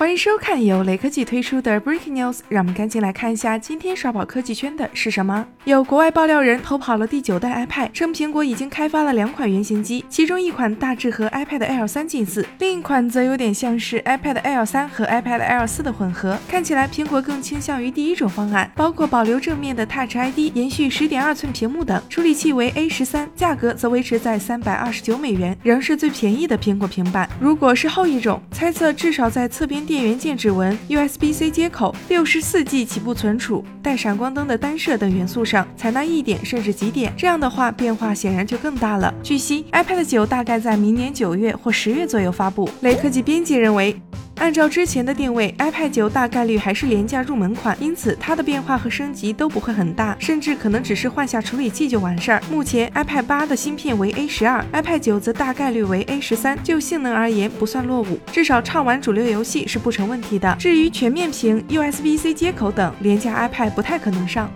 欢迎收看由雷科技推出的 Breaking News，让我们赶紧来看一下今天刷爆科技圈的是什么。有国外爆料人偷跑了第九代 iPad，称苹果已经开发了两款原型机，其中一款大致和 iPad Air 三近似，另一款则有点像是 iPad Air 三和 iPad Air 四的混合。看起来苹果更倾向于第一种方案，包括保留正面的 Touch ID、延续十点二寸屏幕等。处理器为 A 十三，价格则维持在三百二十九美元，仍是最便宜的苹果平板。如果是后一种，猜测至少在侧边。电源键指纹、USB-C 接口、六十四 G 起步存储、带闪光灯的单摄等元素上采纳一点甚至几点，这样的话变化显然就更大了。据悉，iPad 九大概在明年九月或十月左右发布。雷科技编辑认为。按照之前的定位，iPad 九大概率还是廉价入门款，因此它的变化和升级都不会很大，甚至可能只是换下处理器就完事儿。目前 iPad 八的芯片为 A 十二，iPad 九则大概率为 A 十三，就性能而言不算落伍，至少畅玩主流游戏是不成问题的。至于全面屏、USB-C 接口等，廉价 iPad 不太可能上。